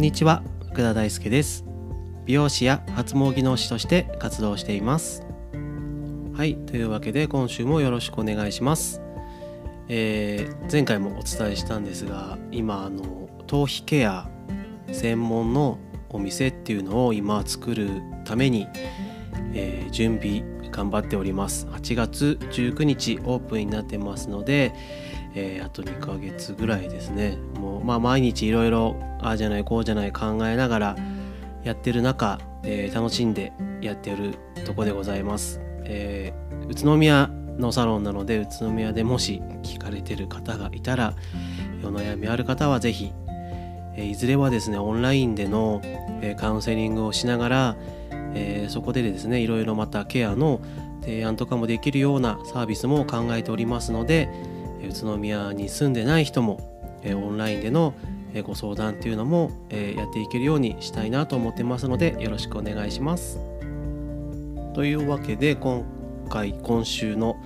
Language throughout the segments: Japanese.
んにちは福田大輔です。美容師や発毛技能士として活動しています。はいというわけで今週もよろしくお願いします。えー、前回もお伝えしたんですが今あの頭皮ケア専門のお店っていうのを今作るために、えー、準備頑張っております。8月19日オープンになってますので、えー、あと2ヶ月ぐらいですね。もうまあ毎日いろいろああじゃないこうじゃない考えながらやってる中、えー、楽しんでやってるとこでございます、えー、宇都宮のサロンなので宇都宮でもし聞かれてる方がいたらお悩みある方は是非、えいずれはですねオンラインでの、えカウンセリングをしながら、えそこでですねいろいろまたケアの提案とかもできるようなサービスも考えておりますので宇都宮に住んでない人もオンラインでのご相談っていうのもやっていけるようにしたいなと思ってますのでよろしくお願いします。というわけで今回今週の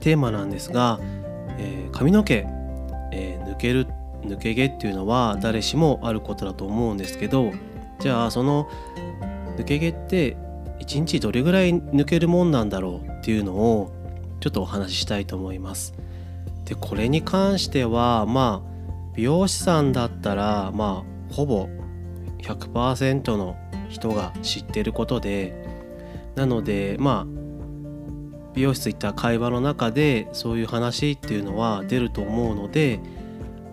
テーマなんですが髪の毛抜ける抜け毛っていうのは誰しもあることだと思うんですけどじゃあその抜け毛って1日どれぐらい抜けるもんなんだろうっていうのをちょっとお話ししたいと思います。でこれに関してはまあ美容師さんだったらまあほぼ100%の人が知ってることでなのでまあ美容室行った会話の中でそういう話っていうのは出ると思うので、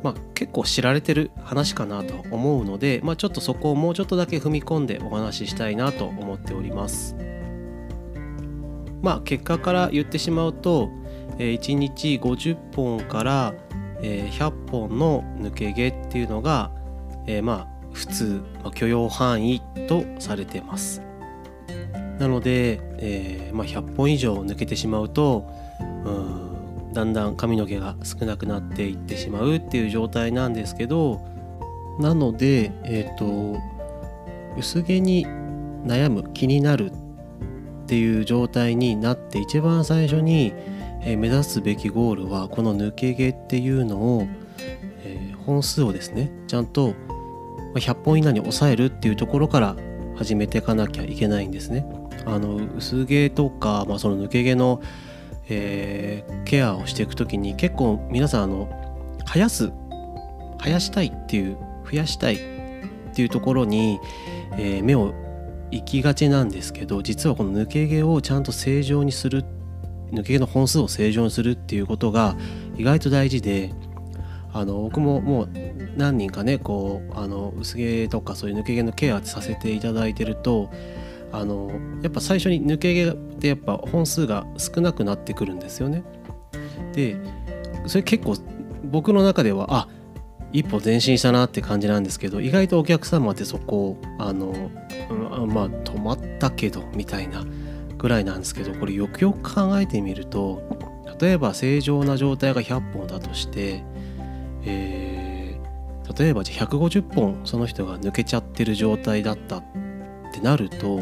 まあ、結構知られてる話かなと思うので、まあ、ちょっとそこをもうちょっとだけ踏み込んでお話ししたいなと思っております。まあ結果から言ってしまうと1日50本から100本の抜け毛っていうのがえまあ普通許容範囲とされてます。なので、えーまあ、100本以上抜けてしまうとうんだんだん髪の毛が少なくなっていってしまうっていう状態なんですけどなので、えーと薄毛に悩む気になるっていう状態になって一番最初にえ、目指すべきゴールはこの抜け毛っていうのを、え、本数をですねちゃんと100本以内に抑えるっていうところから始めていかなきゃいけないんですね。あの薄毛とか、まあ、その抜け毛の、えー、ケアをしていく時に結構皆さんあの生やす生やしたいっていう増やしたいっていうところに、えー、目を行きがちなんですけど実はこの抜け毛をちゃんと正常にするっ抜け毛の本数を正常にするっていうことが意外と大事であの僕ももう何人かねこうあの薄毛とかそういう抜け毛のケアさせていただいてるとあのやっぱ最初に抜け毛ってやっぱ本数が少なくなってくるんですよね。でそれ結構僕の中ではあ一歩前進したなって感じなんですけど意外とお客様ってそこをあの、うん、まあ止まったけどみたいなぐらいなんですけどこれよくよく考えてみると例えば正常な状態が100本だとして、えー、例えばじゃあ150本その人が抜けちゃってる状態だったってなると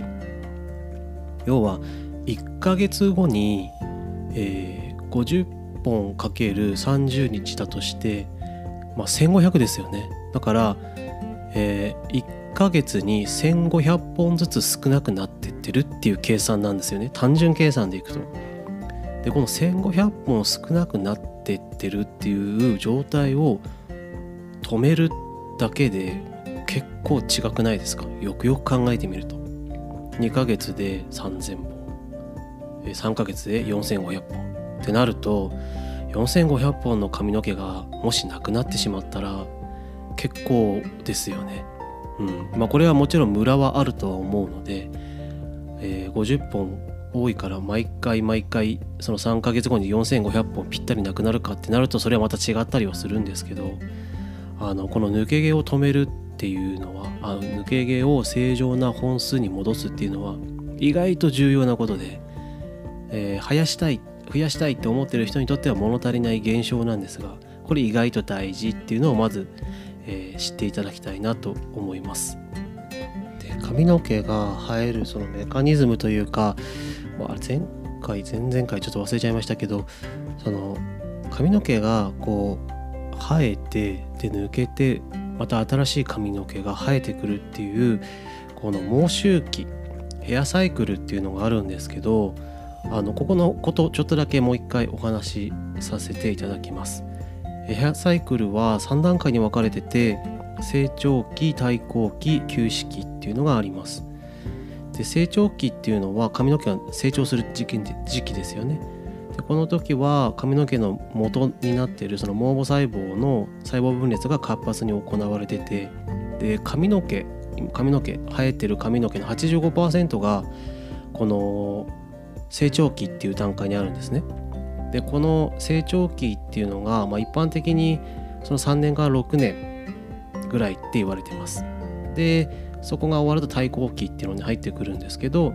要は1ヶ月後に、えー、50本かける30日だとして、まあ、1500ですよね。だから、えー、1ヶ月に1500本ずつ少なくなってってるっていう計算なんですよね。単純計算でいくと。でこの1500本少なくなってってるっていう状態を止めるだけで結構違くないですか？よくよく考えてみると。2ヶ月で3000本。3ヶ月で4500本。ってなると4500本の髪の毛がもしなくなってしまったら結構ですよね。うん。まあ、これはもちろんムラはあるとは思うので、えー、50本多いから毎回毎回その3ヶ月後に4500本ぴったりなくなるかってなるとそれはまた違ったりはするんですけどあのこの抜け毛を止めるっていうのはあの抜け毛を正常な本数に戻すっていうのは意外と重要なことで、えー、生やしたい増やしたいって思ってる人にとっては物足りない現象なんですがこれ意外と大事っていうのをまずえー、知っていただきたいなと思います。で髪の毛が生えるそのメカニズムというか、まあ、前回前々回ちょっと忘れちゃいましたけどその髪の毛がこう生えてで抜けてまた新しい髪の毛が生えてくるっていうこの毛周期ヘアサイクルっていうのがあるんですけどあのここのことちょっとだけもう一回お話しさせていただきますヘアサイクルは3段階に分かれてて成長期対抗期休止期っていうのがありますで成長期っていうのは髪の毛が成長する時期時期ですよねでこの時は髪の毛の元になっているその毛母細胞の細胞分裂が活発に行われててで髪の毛髪の毛生えてる髪の毛の85%がこの成長期っていう段階にあるんですね。でこの成長期っていうのが、まあ、一般的にその3年から6年ぐらいって言われてます。でそこが終わると対抗期っていうのに入ってくるんですけど、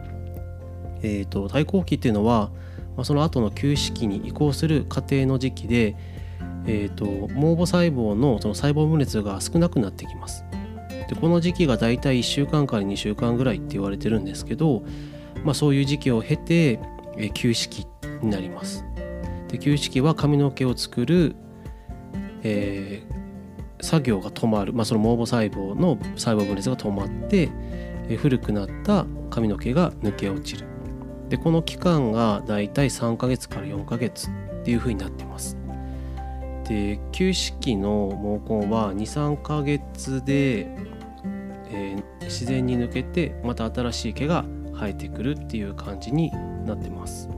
えーと、対抗期っていうのは、まあ、その後の休止期に移行する過程の時期で、えーと、と毛母細胞のその細胞分裂が少なくなってきます。でこの時期がだいたい1週間から2週間ぐらいって言われてるんですけど、まあ、そういう時期を経て、え休止期になります。で休止期は髪の毛を作る、えー、作業が止まる、まあ、その毛母細胞の細胞分裂が止まって、え古くなった髪の毛が抜け落ちる。でこの期間がだいたい3ヶ月から4ヶ月っていうふうになってます。で休止期の毛根は23ヶ月で、えー、自然に抜けてまた新しい毛が生えてくるっていう感じになってます。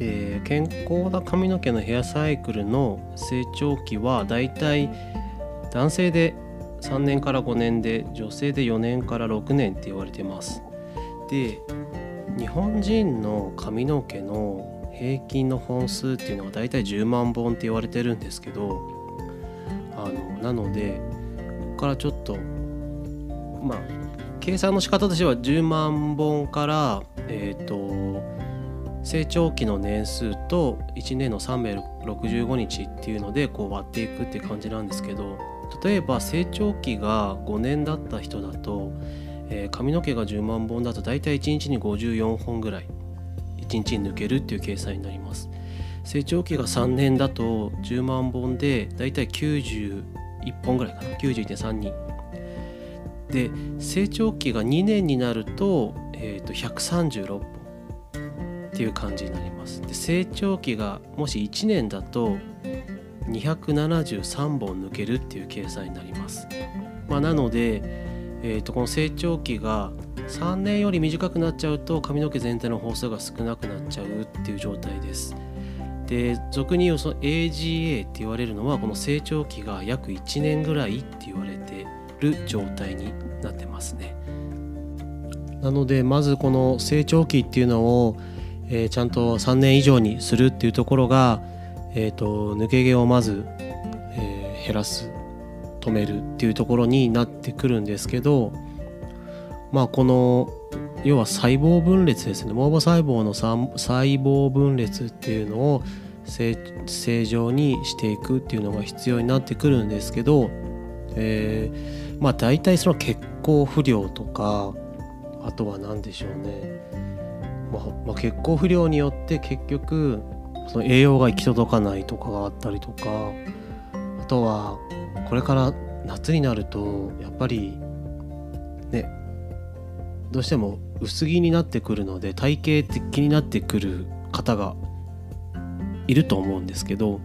で健康な髪の毛のヘアサイクルの成長期はだいたい男性で3年から5年で女性で4年から6年って言われてます。で日本人の髪の毛の平均の本数っていうのがだいたい10万本って言われてるんですけどあのなのでここからちょっとまあ計算の仕方としては10万本からえっ、ー、と成長期の年数と1年の365日っていうのでこう割っていくって感じなんですけど例えば成長期が5年だった人だと、えー、髪の毛が10万本だと大体1日に54本ぐらい1日に抜けるっていう計算になります。成長期が3年だと10万本で大体91本ぐらいかな91.32で成長期が2年になると,、えー、と136本。っていう感じになります。で成長期がもし1年だと273本抜けるっていう計算になります、まあ、なので、えー、とこの成長期が3年より短くなっちゃうと髪の毛全体の本数が少なくなっちゃうっていう状態です。で俗に言うその AGA って言われるのはこの成長期が約1年ぐらいって言われてる状態になってますね。なのでまずこの成長期っていうのを、えー、ちゃんと3年以上にするっていうところが、えーと、抜け毛をまず、えー、減らす止めるっていうところになってくるんですけどまあこの要は細胞分裂ですね。毛母細胞の細胞分裂っていうのを正常にしていくっていうのが必要になってくるんですけど、えーまあ大体その血行不良とかあとは何でしょうね、まあ、まあ、血行不良によって結局その栄養が行き届かないとかがあったりとかあとはこれから夏になるとやっぱりねどうしても薄着になってくるので体型的になってくる方がいると思うんですけど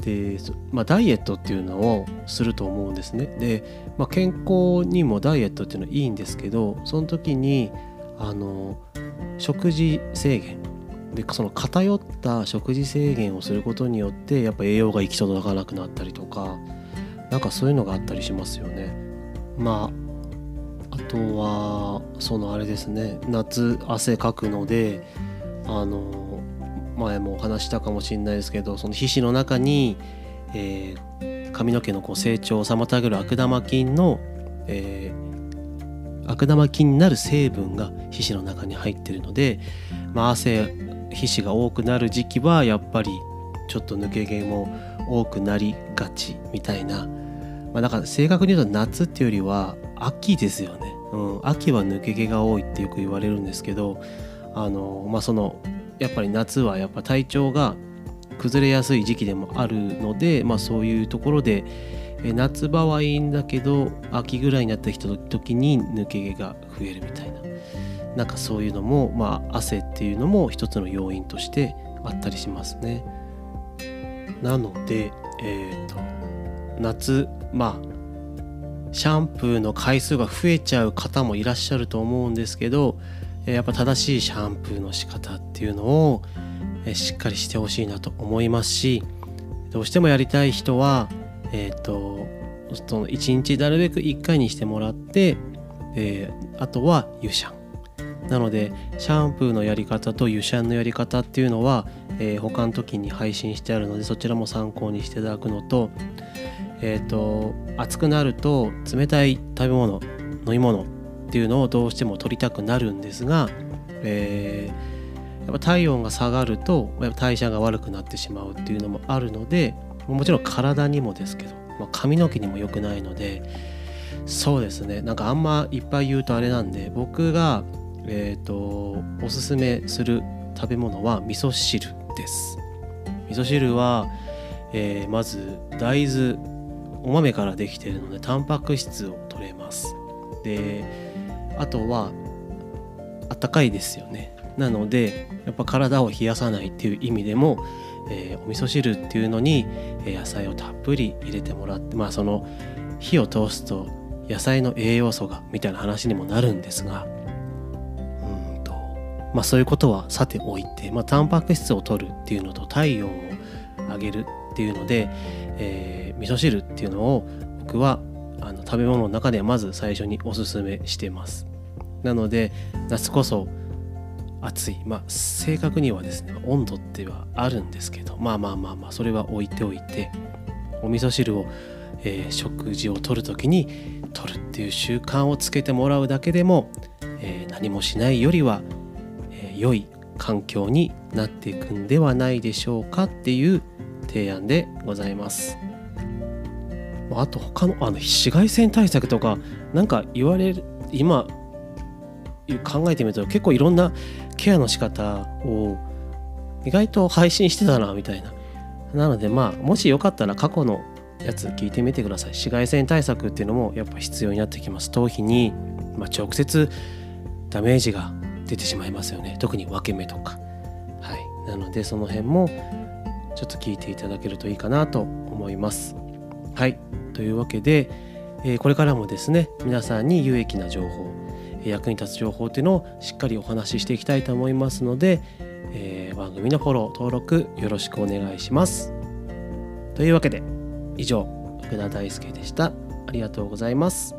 で、まあ、ダイエットっていうのをすると思うんですね。で、まあ、健康にもダイエットっていうのはいいんですけどその時にあの食事制限でその偏った食事制限をすることによってやっぱ栄養が行き届かなくなったりとかなんかそういうのがあったりしますよね。まああとはそのあれですね夏汗かくのであの前もお話したかもしれないですけどその皮脂の中に、えー、髪の毛のこう成長を妨げる悪玉菌の、えー、悪玉菌になる成分が皮脂の中に入ってるので、まあ、汗皮脂が多くなる時期はやっぱりちょっと抜け毛も多くなりがちみたいな、まあ、だから正確に言うと夏っていうよりは秋ですよね、うん、秋は抜け毛が多いってよく言われるんですけどあの、まあ、そのやっぱり夏はやっぱ体調が崩れやすい時期でもあるので、まあ、そういうところでえ夏場はいいんだけど秋ぐらいになってきた時に抜け毛が増えるみたいななんかそういうのも、まあ、汗っていうのも一つの要因としてあったりしますね。なので、えーと、夏まあシャンプーの回数が増えちゃう方もいらっしゃると思うんですけどやっぱ正しいシャンプーの仕方っていうのをしっかりしてほしいなと思いますしどうしてもやりたい人はえっ、ー、とその1日なるべく1回にしてもらって、えー、あとは湯シャン。なのでシャンプーのやり方と湯シャンのやり方っていうのは、えー、他の時に配信してあるのでそちらも参考にしていただくのとえ、ー、と暑くなると冷たい食べ物飲み物っていうのをどうしても取りたくなるんですが、えー、やっぱ体温が下がるとやっぱ代謝が悪くなってしまうっていうのもあるのでもちろん体にもですけど、まあ、髪の毛にも良くないのでそうですね。なんかあんまいっぱい言うとあれなんで僕が、えーと、おすすめする食べ物は味噌汁です。味噌汁は、えー、まず大豆お豆からできているのでタンパク質を取れます。であとはあったかいですよね。なのでやっぱ体を冷やさないっていう意味でもえー、お味噌汁っていうのに、え野菜をたっぷり入れてもらってまあその火を通すと野菜の栄養素がみたいな話にもなるんですがうんとまあそういうことはさておいて、まあ、タンパク質を取るっていうのと体温を上げるっていうので、えー、味噌汁っていうのを僕はあの食べ物の中ではまず最初におすすめしてます。なので夏こそ暑いまあ正確にはですね温度ってはあるんですけどまあまあまあまあそれは置いておいてお味噌汁を、えー、食事をとる時に取るっていう習慣をつけてもらうだけでも、えー、何もしないよりは、えー、良い環境になっていくんではないでしょうかっていう提案でございます。あと他のあの紫外線対策とか何か言われる今考えてみると結構いろんなケアの仕方を意外と配信してたなみたいな。なのでまあもしよかったら過去のやつ聞いてみてください。紫外線対策っていうのもやっぱ必要になってきます。頭皮に、まあ、直接ダメージが出てしまいますよね。特に分け目とか。はい。なのでその辺もちょっと聞いていただけるといいかなと思います。はい。というわけで、えー、これからもですね皆さんに有益な情報役に立つ情報っていうのをしっかりお話ししていきたいと思いますので、えー、番組のフォロー登録よろしくお願いします。というわけで以上福田大輔でした。ありがとうございます。